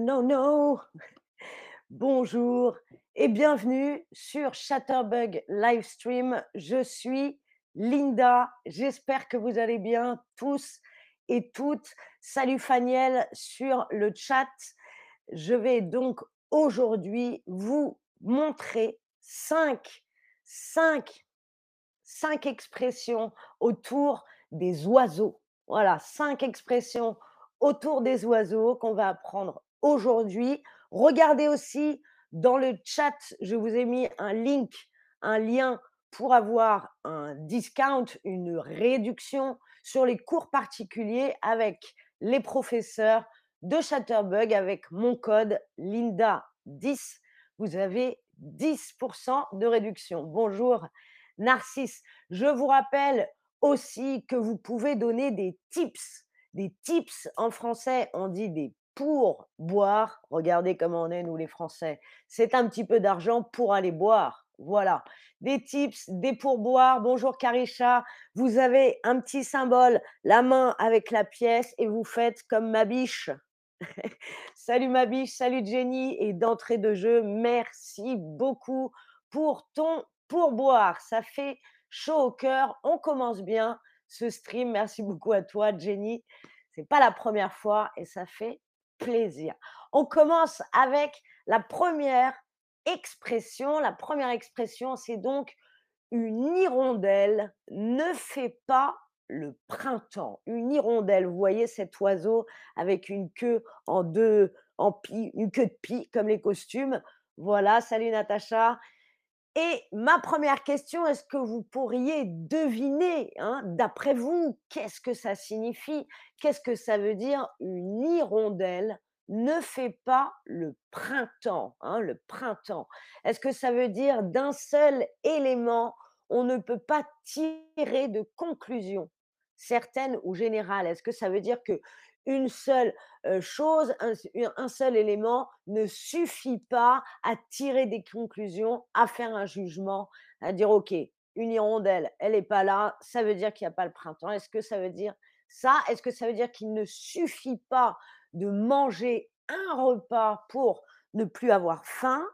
No, no. Bonjour et bienvenue sur Chatterbug Livestream. Je suis Linda. J'espère que vous allez bien tous et toutes. Salut Faniel sur le chat. Je vais donc aujourd'hui vous montrer cinq, cinq, cinq expressions autour des oiseaux. Voilà, cinq expressions autour des oiseaux qu'on va apprendre aujourd'hui. Regardez aussi dans le chat, je vous ai mis un link, un lien pour avoir un discount, une réduction sur les cours particuliers avec les professeurs de Chatterbug avec mon code Linda10. Vous avez 10% de réduction. Bonjour Narcisse. Je vous rappelle aussi que vous pouvez donner des tips. Des tips en français, on dit des pour boire. Regardez comment on est, nous les Français. C'est un petit peu d'argent pour aller boire. Voilà. Des tips, des pourboires. Bonjour Karisha. Vous avez un petit symbole, la main avec la pièce et vous faites comme ma biche. salut ma biche, salut Jenny. Et d'entrée de jeu, merci beaucoup pour ton pourboire. Ça fait chaud au cœur. On commence bien ce stream. Merci beaucoup à toi, Jenny. C'est pas la première fois et ça fait plaisir. On commence avec la première expression. La première expression, c'est donc une hirondelle ne fait pas le printemps. Une hirondelle, vous voyez cet oiseau avec une queue en deux, en pie, une queue de pie comme les costumes. Voilà, salut Natacha. Et ma première question, est-ce que vous pourriez deviner, hein, d'après vous, qu'est-ce que ça signifie? Qu'est-ce que ça veut dire une hirondelle ne fait pas le printemps hein, Le printemps? Est-ce que ça veut dire d'un seul élément, on ne peut pas tirer de conclusion? Certaine ou générale Est-ce que ça veut dire que une seule chose, un, seul élément ne suffit pas à tirer des conclusions, à faire un jugement, à dire OK, une hirondelle, elle n'est pas là, ça veut dire qu'il n'y a pas le printemps. Est-ce que ça veut dire ça? Est-ce que ça veut dire qu'il ne suffit pas de manger un repas pour ne plus avoir faim?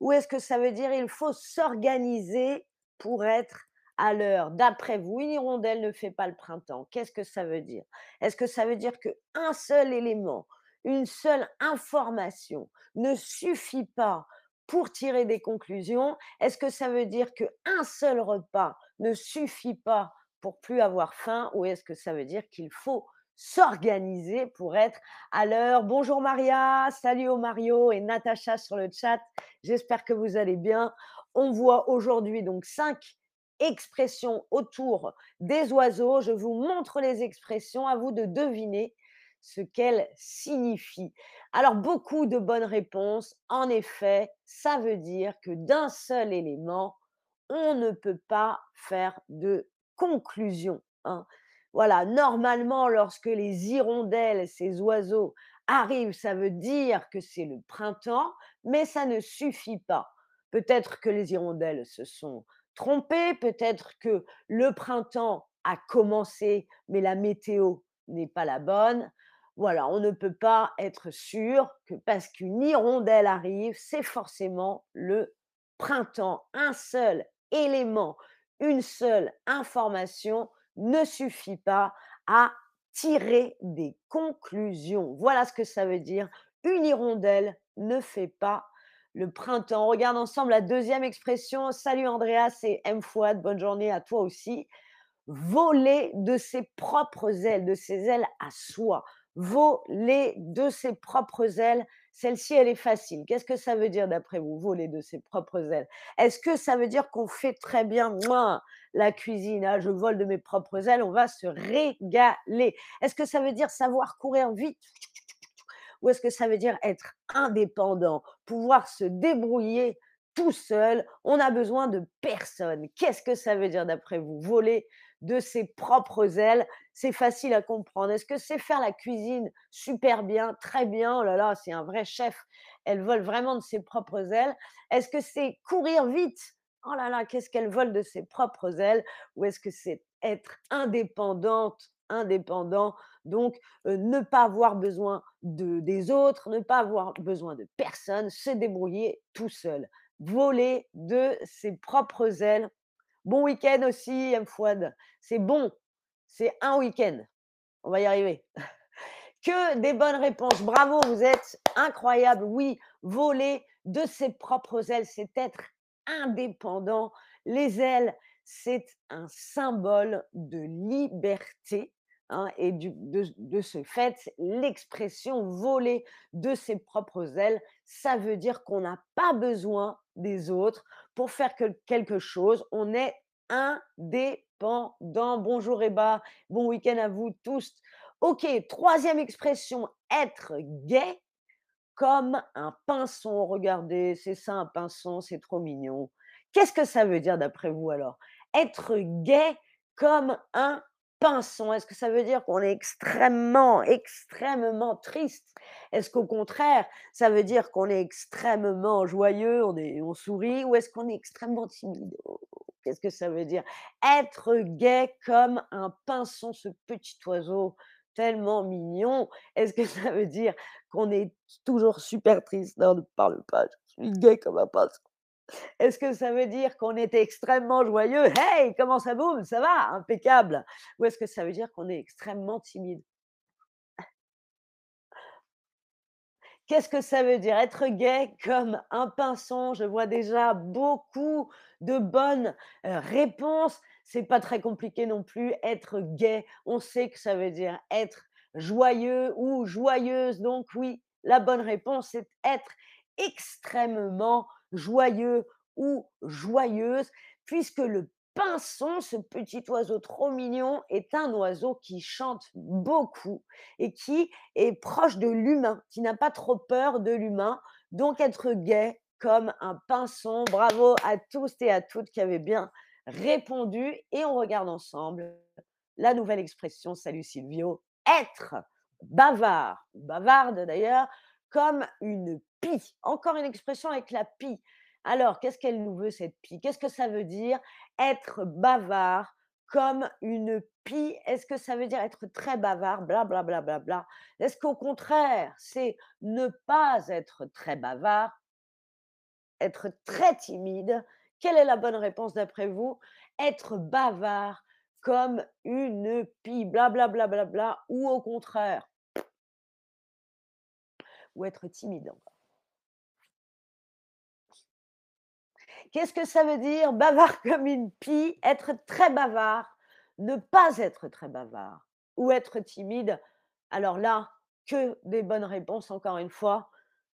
Ou est-ce que ça veut dire qu'il faut s'organiser pour être à l'heure, d'après vous, une hirondelle ne fait pas le printemps. Qu'est-ce que ça veut dire? Est-ce que ça veut dire qu'un seul élément, une seule information ne suffit pas pour tirer des conclusions? Est-ce que ça veut dire qu'un seul repas ne suffit pas pour plus avoir faim? Ou est-ce que ça veut dire qu'il faut s'organiser pour être à l'heure? Bonjour Maria, salut au Mario et Natacha sur le chat. J'espère que vous allez bien. On voit aujourd'hui donc cinq expressions autour des oiseaux. Je vous montre les expressions, à vous de deviner ce qu'elles signifient. Alors, beaucoup de bonnes réponses. En effet, ça veut dire que d'un seul élément, on ne peut pas faire de conclusion. Hein. Voilà, normalement, lorsque les hirondelles, ces oiseaux, arrivent, ça veut dire que c'est le printemps, mais ça ne suffit pas. Peut-être que les hirondelles se sont trompé, peut-être que le printemps a commencé, mais la météo n'est pas la bonne. Voilà, on ne peut pas être sûr que parce qu'une hirondelle arrive, c'est forcément le printemps. Un seul élément, une seule information ne suffit pas à tirer des conclusions. Voilà ce que ça veut dire. Une hirondelle ne fait pas le printemps. On regarde ensemble la deuxième expression. Salut Andreas et M. Fouad, bonne journée à toi aussi. Voler de ses propres ailes, de ses ailes à soi. Voler de ses propres ailes. Celle-ci, elle est facile. Qu'est-ce que ça veut dire d'après vous, voler de ses propres ailes? Est-ce que ça veut dire qu'on fait très bien? Moi, la cuisine ah, Je vole de mes propres ailes, on va se régaler. Est-ce que ça veut dire savoir courir vite? Ou est-ce que ça veut dire être indépendant, pouvoir se débrouiller tout seul On a besoin de personne. Qu'est-ce que ça veut dire d'après vous? Voler de ses propres ailes, c'est facile à comprendre. Est-ce que c'est faire la cuisine super bien, très bien? Oh là là, c'est un vrai chef. Elle vole vraiment de ses propres ailes. Est-ce que c'est courir vite? Oh là là, qu'est-ce qu'elle vole de ses propres ailes? Ou est-ce que c'est être indépendante, indépendant Donc, ne pas avoir besoin de, des autres, ne pas avoir besoin de personne, se débrouiller tout seul. Voler de ses propres ailes. Bon week-end aussi, M. Fouad. C'est bon. C'est un week-end. On va y arriver. Que des bonnes réponses. Bravo, vous êtes incroyable. Oui, voler de ses propres ailes, c'est être indépendant. Les ailes, c'est un symbole de liberté. Hein, et de, ce fait, l'expression voler de ses propres ailes, ça veut dire qu'on n'a pas besoin des autres pour faire que- quelque chose. On est indépendant. Bonjour Eba, bon week-end à vous tous. Ok, troisième expression, être gay comme un pinson. Regardez, c'est ça un pinson, c'est trop mignon. Qu'est-ce que ça veut dire d'après vous alors? Être gai comme un Est-ce que ça veut dire qu'on est extrêmement, extrêmement triste? Est-ce qu'au contraire, ça veut dire qu'on est extrêmement joyeux, on, est, on sourit Ou est-ce qu'on est extrêmement timide? Oh, Qu'est-ce que ça veut dire? Être gai comme un pinson, ce petit oiseau tellement mignon. Est-ce que ça veut dire qu'on est toujours super triste? Non, ne parle pas, je suis gai comme un pinson. Est-ce que ça veut dire qu'on est extrêmement joyeux? Hey, comment ça boum? Ça va? Impeccable. Ou est-ce que ça veut dire qu'on est extrêmement timide? Qu'est-ce que ça veut dire? Être gai comme un pinson? Je vois déjà beaucoup de bonnes euh, réponses. C'est pas très compliqué non plus. Être gai, on sait que ça veut dire être joyeux ou joyeuse. Donc oui, la bonne réponse, c'est être extrêmement joyeux ou joyeuse, puisque le pinson, ce petit oiseau trop mignon, est un oiseau qui chante beaucoup et qui est proche de l'humain, qui n'a pas trop peur de l'humain. Donc être gai comme un pinson. Bravo à tous et à toutes qui avaient bien répondu. Et on regarde ensemble la nouvelle expression, salut Silvio, être bavard, bavarde d'ailleurs, comme une pie. Encore une expression avec la pie. Alors, qu'est-ce qu'elle nous veut, cette pie? Qu'est-ce que ça veut dire? Être bavard comme une pie. Est-ce que ça veut dire être très bavard? Bla bla bla bla bla. Est-ce qu'au contraire, c'est ne pas être très bavard, être très timide? Quelle est la bonne réponse d'après vous? Être bavard comme une pie, bla bla bla bla bla, ou au contraire, ou être timide encore. Qu'est-ce que ça veut dire bavard comme une pie Être très bavard, ne pas être très bavard ou être timide? Alors là, que des bonnes réponses encore une fois.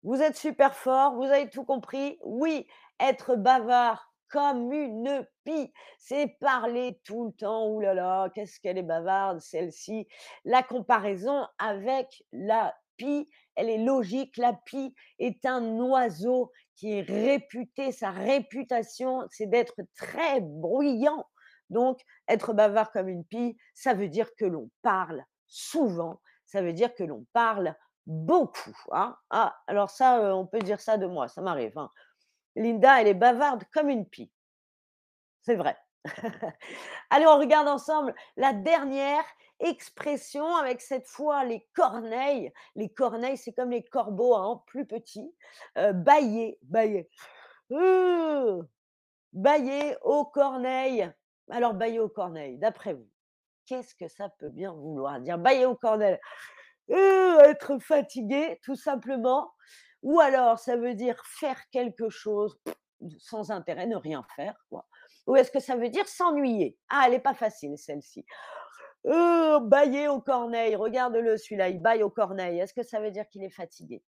Vous êtes super fort, vous avez tout compris. Oui, être bavard comme une pie, c'est parler tout le temps. Ouh là là, qu'est-ce qu'elle est bavarde celle-ci. La comparaison avec la pie, elle est logique. La pie est un oiseau qui est réputé, sa réputation, c'est d'être très bruyant. Donc, être bavard comme une pie, ça veut dire que l'on parle souvent, ça veut dire que l'on parle beaucoup. hein. Ah, alors ça, euh, on peut dire ça de moi, ça m'arrive. hein. Linda, elle est bavarde comme une pie. C'est vrai. Allez, on regarde ensemble la dernière expression avec cette fois les corneilles. Les corneilles, c'est comme les corbeaux en plus petits. Euh, bailler, bailler. Euh, bailler aux corneilles. Alors, bailler aux corneilles, d'après vous, qu'est-ce que ça peut bien vouloir dire Bailler aux corneilles? Euh, être fatigué, tout simplement. Ou alors, ça veut dire faire quelque chose sans intérêt, ne rien faire. Ou est-ce que ça veut dire s'ennuyer? Ah, elle n'est pas facile, celle-ci. Euh, bailler aux corneilles. Regarde-le, celui-là, il baille aux corneilles. Est-ce que ça veut dire qu'il est fatigué?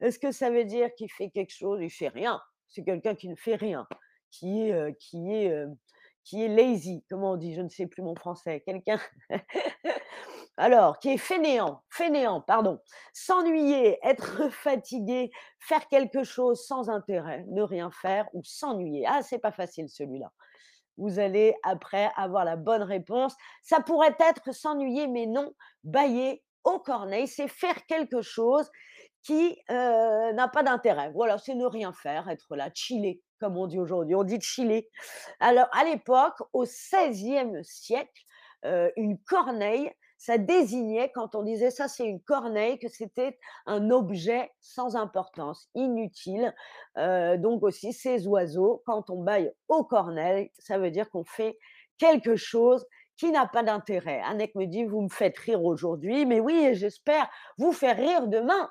Est-ce que ça veut dire qu'il fait quelque chose Il fait rien? C'est quelqu'un qui ne fait rien, qui est, euh, qui est, euh, qui est lazy. Comment on dit Je ne sais plus mon français. Quelqu'un. Alors, qui est fainéant, fainéant, pardon. S'ennuyer, être fatigué, faire quelque chose sans intérêt, ne rien faire ou s'ennuyer. Ah, c'est pas facile celui-là. Vous allez après avoir la bonne réponse. Ça pourrait être s'ennuyer, mais non, bailler aux corneilles, c'est faire quelque chose qui euh, n'a pas d'intérêt. Voilà, c'est ne rien faire, être là, chiller, comme on dit aujourd'hui. On dit chiller. Alors, à l'époque, au XVIe siècle, euh, une corneille, ça désignait quand on disait: «Ça, c'est une corneille», que c'était un objet sans importance, inutile. Heu, donc aussi ces oiseaux, quand on bâille aux corneilles, ça veut dire qu'on fait quelque chose qui n'a pas d'intérêt. Anek me dit: «Vous me faites rire aujourd'hui», mais oui j'espère vous faire rire demain.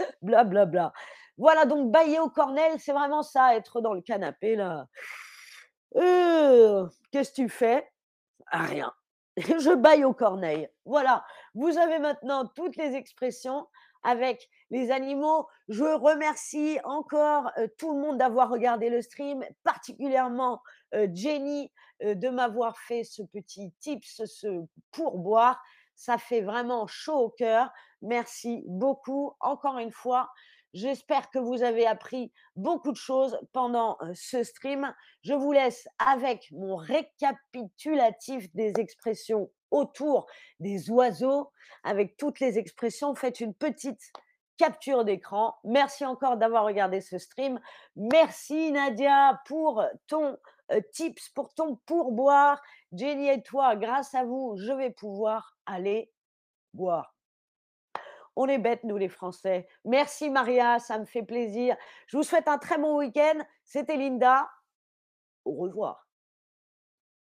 Bla, bla, bla. Voilà donc bâiller aux cornelles, c'est vraiment ça, être dans le canapé là. Heu, qu'est-ce que tu fais? Rien. Je bâille aux corneilles. Voilà, vous avez maintenant toutes les expressions avec les animaux. Je remercie encore, heu, tout le monde d'avoir regardé le stream, particulièrement, heu, Jenny, heu, de m'avoir fait ce petit tips, ce pourboire. Ça fait vraiment chaud au cœur. Merci beaucoup encore une fois. J'espère que vous avez appris beaucoup de choses pendant, ce stream. Je vous laisse avec mon récapitulatif des expressions autour des oiseaux, avec toutes les expressions. Faites une petite capture d'écran. Merci encore d'avoir regardé ce stream. Merci Nadia pour ton, tips, pour ton pourboire. Jenny et toi, grâce à vous, je vais pouvoir aller boire. On est bêtes, nous les Français. Merci Maria, ça me fait plaisir. Je vous souhaite un très bon week-end. C'était Linda. Au revoir.